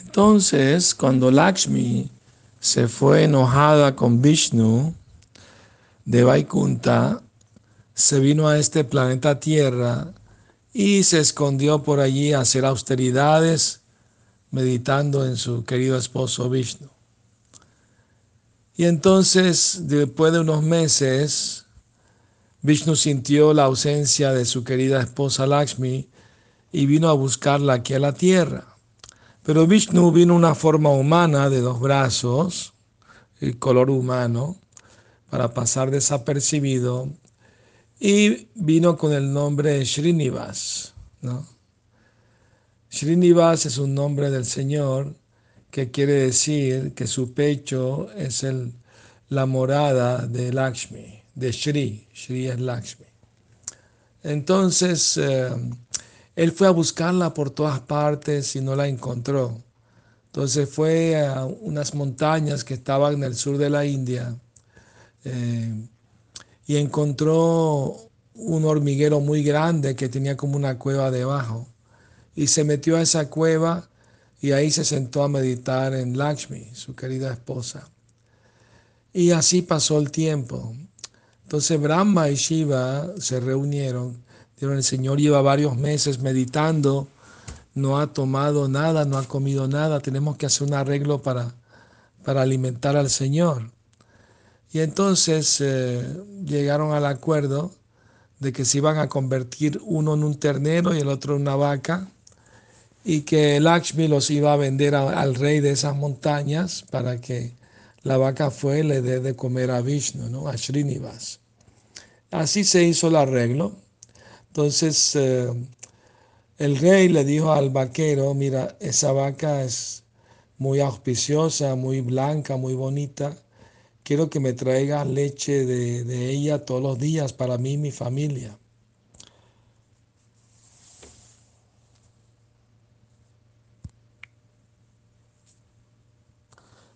Entonces, cuando Lakshmi se fue enojada con Vishnu de Vaikunta, se vino a este planeta Tierra y se escondió por allí a hacer austeridades, meditando en su querido esposo Vishnu. Y entonces, después de unos meses, Vishnu sintió la ausencia de su querida esposa Lakshmi y vino a buscarla aquí a la tierra. Pero Vishnu vino una forma humana de dos brazos, el color humano, para pasar desapercibido, y vino con el nombre Srinivas. ¿no? Srinivas es un nombre del Señor que quiere decir que su pecho es el, la morada de Lakshmi, de Shri. Shri es Lakshmi. Entonces, eh, él fue a buscarla por todas partes y no la encontró. Entonces fue a unas montañas que estaban en el sur de la India eh, y encontró un hormiguero muy grande que tenía como una cueva debajo. Y se metió a esa cueva y ahí se sentó a meditar en Lakshmi, su querida esposa. Y así pasó el tiempo. Entonces Brahma y Shiva se reunieron el Señor lleva varios meses meditando, no ha tomado nada, no ha comido nada, tenemos que hacer un arreglo para, para alimentar al Señor. Y entonces eh, llegaron al acuerdo de que se iban a convertir uno en un ternero y el otro en una vaca, y que Lakshmi los iba a vender al rey de esas montañas para que la vaca fue le dé de comer a Vishnu, ¿no? a Srinivas. Así se hizo el arreglo. Entonces eh, el rey le dijo al vaquero, mira, esa vaca es muy auspiciosa, muy blanca, muy bonita. Quiero que me traigas leche de, ella todos los días para mí y mi familia.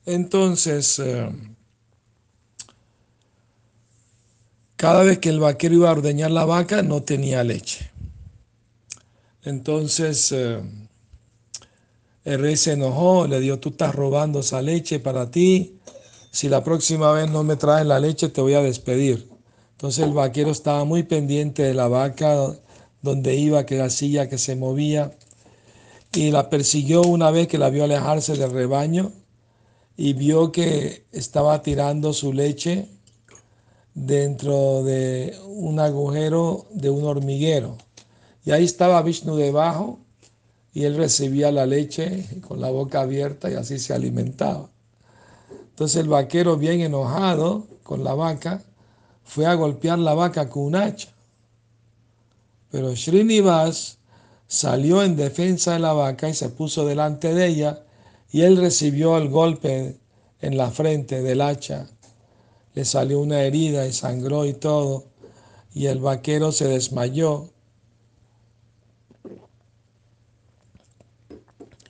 Entonces, eh, Cada vez que el vaquero iba a ordeñar la vaca no tenía leche. Entonces eh, el rey se enojó, le dijo, tú estás robando esa leche para ti, si la próxima vez no me traes la leche te voy a despedir. Entonces el vaquero estaba muy pendiente de la vaca, donde iba, que la silla que se movía, y la persiguió una vez que la vio alejarse del rebaño y vio que estaba tirando su leche dentro de un agujero de un hormiguero. Y ahí estaba Vishnu debajo y él recibía la leche con la boca abierta y así se alimentaba. Entonces el vaquero bien enojado con la vaca fue a golpear la vaca con un hacha. Pero Srinivas salió en defensa de la vaca y se puso delante de ella y él recibió el golpe en la frente del hacha le salió una herida y sangró y todo, y el vaquero se desmayó.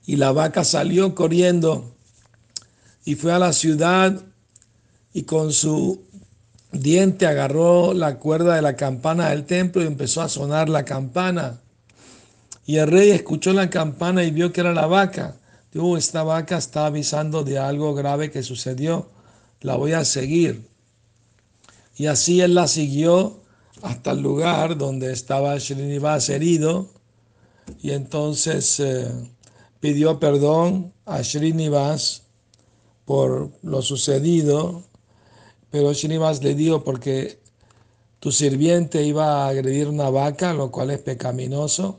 Y la vaca salió corriendo y fue a la ciudad y con su diente agarró la cuerda de la campana del templo y empezó a sonar la campana. Y el rey escuchó la campana y vio que era la vaca. Dijo, esta vaca está avisando de algo grave que sucedió. La voy a seguir. Y así él la siguió hasta el lugar donde estaba Srinivas herido y entonces eh, pidió perdón a Srinivas por lo sucedido, pero Srinivas le dijo porque tu sirviente iba a agredir una vaca, lo cual es pecaminoso,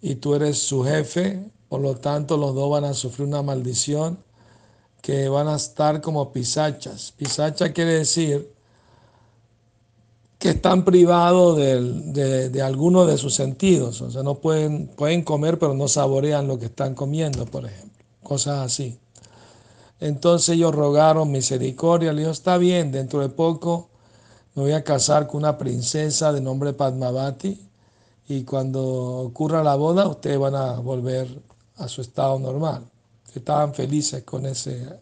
y tú eres su jefe, por lo tanto los dos van a sufrir una maldición que van a estar como pisachas. Pisacha quiere decir que están privados de, de, alguno de sus sentidos. O sea, no pueden, pueden comer, pero no saborean lo que están comiendo, por ejemplo. Cosas así. Entonces ellos rogaron misericordia. Le dijo, está bien, dentro de poco me voy a casar con una princesa de nombre Padmavati. Y cuando ocurra la boda, ustedes van a volver a su estado normal. Estaban felices con, ese,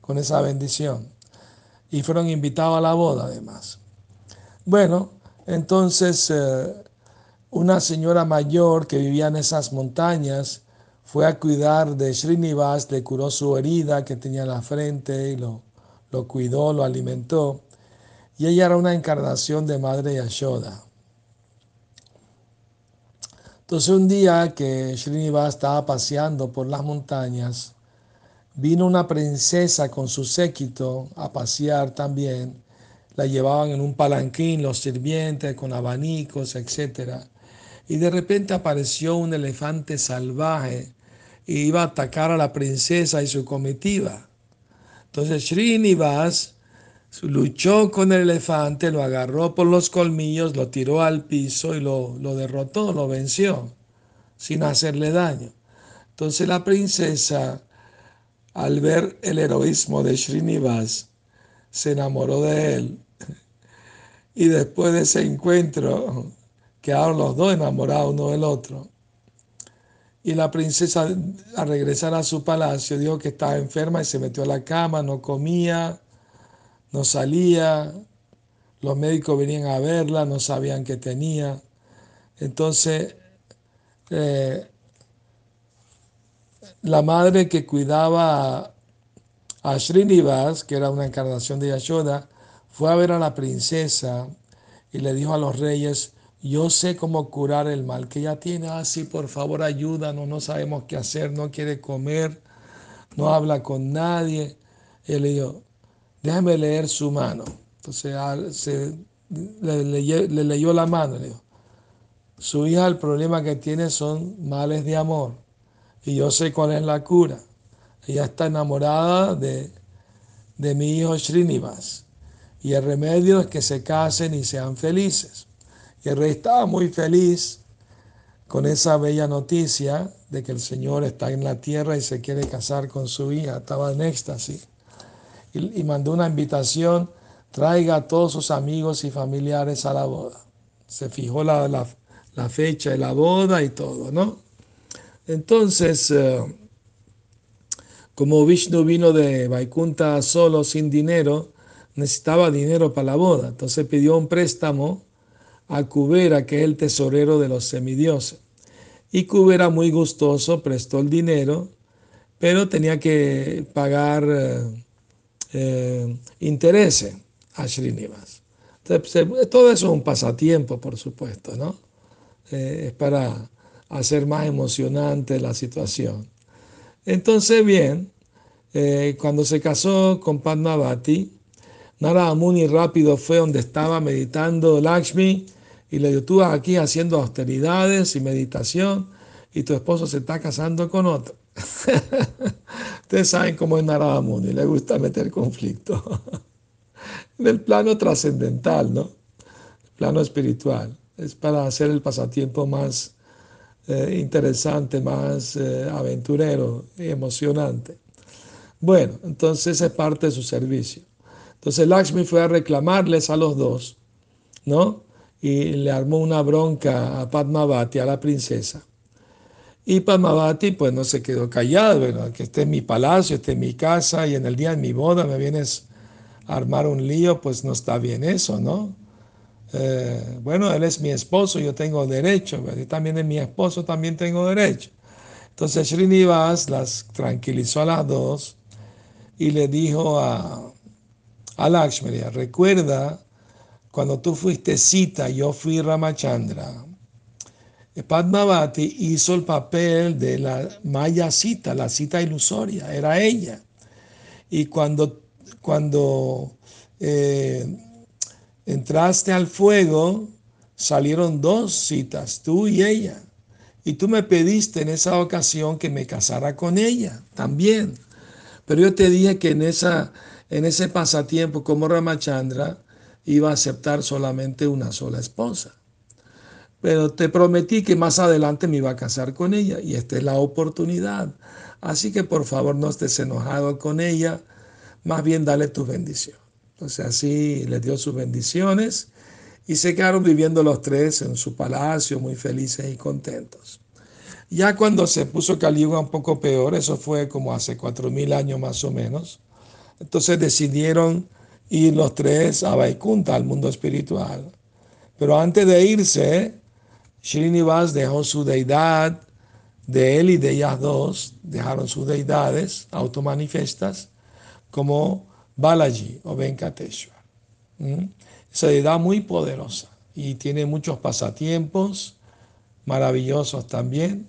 con esa bendición. Y fueron invitados a la boda, además. Bueno, entonces eh, una señora mayor que vivía en esas montañas fue a cuidar de Srinivas, le curó su herida que tenía en la frente y lo, lo cuidó, lo alimentó. Y ella era una encarnación de Madre Yashoda. Entonces un día que Srinivas estaba paseando por las montañas, vino una princesa con su séquito a pasear también. La llevaban en un palanquín los sirvientes con abanicos, etc. Y de repente apareció un elefante salvaje y iba a atacar a la princesa y su comitiva. Entonces Srinivas luchó con el elefante, lo agarró por los colmillos, lo tiró al piso y lo, lo derrotó, lo venció, sin hacerle daño. Entonces la princesa, al ver el heroísmo de Srinivas, se enamoró de él. Y después de ese encuentro, quedaron los dos enamorados uno del otro. Y la princesa, al regresar a su palacio, dijo que estaba enferma y se metió a la cama, no comía, no salía. Los médicos venían a verla, no sabían qué tenía. Entonces, eh, la madre que cuidaba a Srinivas, que era una encarnación de Yashoda, fue a ver a la princesa y le dijo a los reyes, yo sé cómo curar el mal que ella tiene. Ah, sí, por favor, ayúdanos. No sabemos qué hacer. No quiere comer. No habla con nadie. Y le dijo, déjame leer su mano. Entonces ah, le, leyó la mano. Le dijo, su hija el problema que tiene son males de amor. Y yo sé cuál es la cura. Ella está enamorada de, de mi hijo Srinivas. Y el remedio es que se casen y sean felices. Y el rey estaba muy feliz con esa bella noticia de que el Señor está en la tierra y se quiere casar con su hija. Estaba en éxtasis. Y, mandó una invitación, traiga a todos sus amigos y familiares a la boda. Se fijó la, la, fecha de la boda y todo, ¿no? Entonces, eh, como Vishnu vino de Vaikunta solo, sin dinero, necesitaba dinero para la boda. Entonces pidió un préstamo a Cubera, que es el tesorero de los semidioses. Y Cubera, muy gustoso, prestó el dinero, pero tenía que pagar eh, eh, intereses a Srinivas. Entonces, todo eso es un pasatiempo, por supuesto, ¿no? Eh, es para hacer más emocionante la situación. Entonces, bien, cuando se casó con Padmavati, Narada Muni rápido fue donde estaba meditando Lakshmi y le dijo, tú aquí haciendo austeridades y meditación y tu esposo se está casando con otro. Ustedes saben cómo es Narada Muni, le gusta meter conflicto. en el plano trascendental, ¿no? El plano espiritual. Es para hacer el pasatiempo más eh, interesante, más eh, aventurero y emocionante. Bueno, entonces es parte de su servicio. Entonces Lakshmi fue a reclamarles a los dos, ¿no? Y le armó una bronca a Padmavati, a la princesa. Y Padmavati pues no se quedó callado, bueno, que esté en mi palacio, esté en mi casa y en el día de mi boda me vienes a armar un lío, pues no está bien eso, ¿no? Eh, bueno, él es mi esposo, yo tengo derecho, y también es mi esposo, también tengo derecho. Entonces Srinivas las tranquilizó a las dos y le dijo a, a Lakshmi, recuerda cuando tú fuiste cita, yo fui Ramachandra. Padmavati hizo el papel de la Maya cita, la cita ilusoria, era ella. Y cuando, cuando eh, entraste al fuego, salieron dos citas, tú y ella. Y tú me pediste en esa ocasión que me casara con ella también. Pero yo te dije que en esa en ese pasatiempo como Ramachandra iba a aceptar solamente una sola esposa. Pero te prometí que más adelante me iba a casar con ella y esta es la oportunidad. Así que por favor no estés enojado con ella, más bien dale tu bendición. Entonces así le dio sus bendiciones y se quedaron viviendo los tres en su palacio muy felices y contentos. Ya cuando se puso Caliuga un poco peor, eso fue como hace cuatro mil años más o menos, entonces decidieron ir los tres a Vaikunta, al mundo espiritual. Pero antes de irse, Srinivas dejó su deidad de él y de ellas dos dejaron sus deidades automanifiestas como Balaji o Venkateshwar. Esa deidad muy poderosa y tiene muchos pasatiempos maravillosos también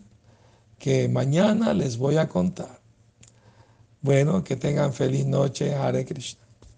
que mañana les voy a contar. Bueno, que tengan feliz noche, Hare Krishna.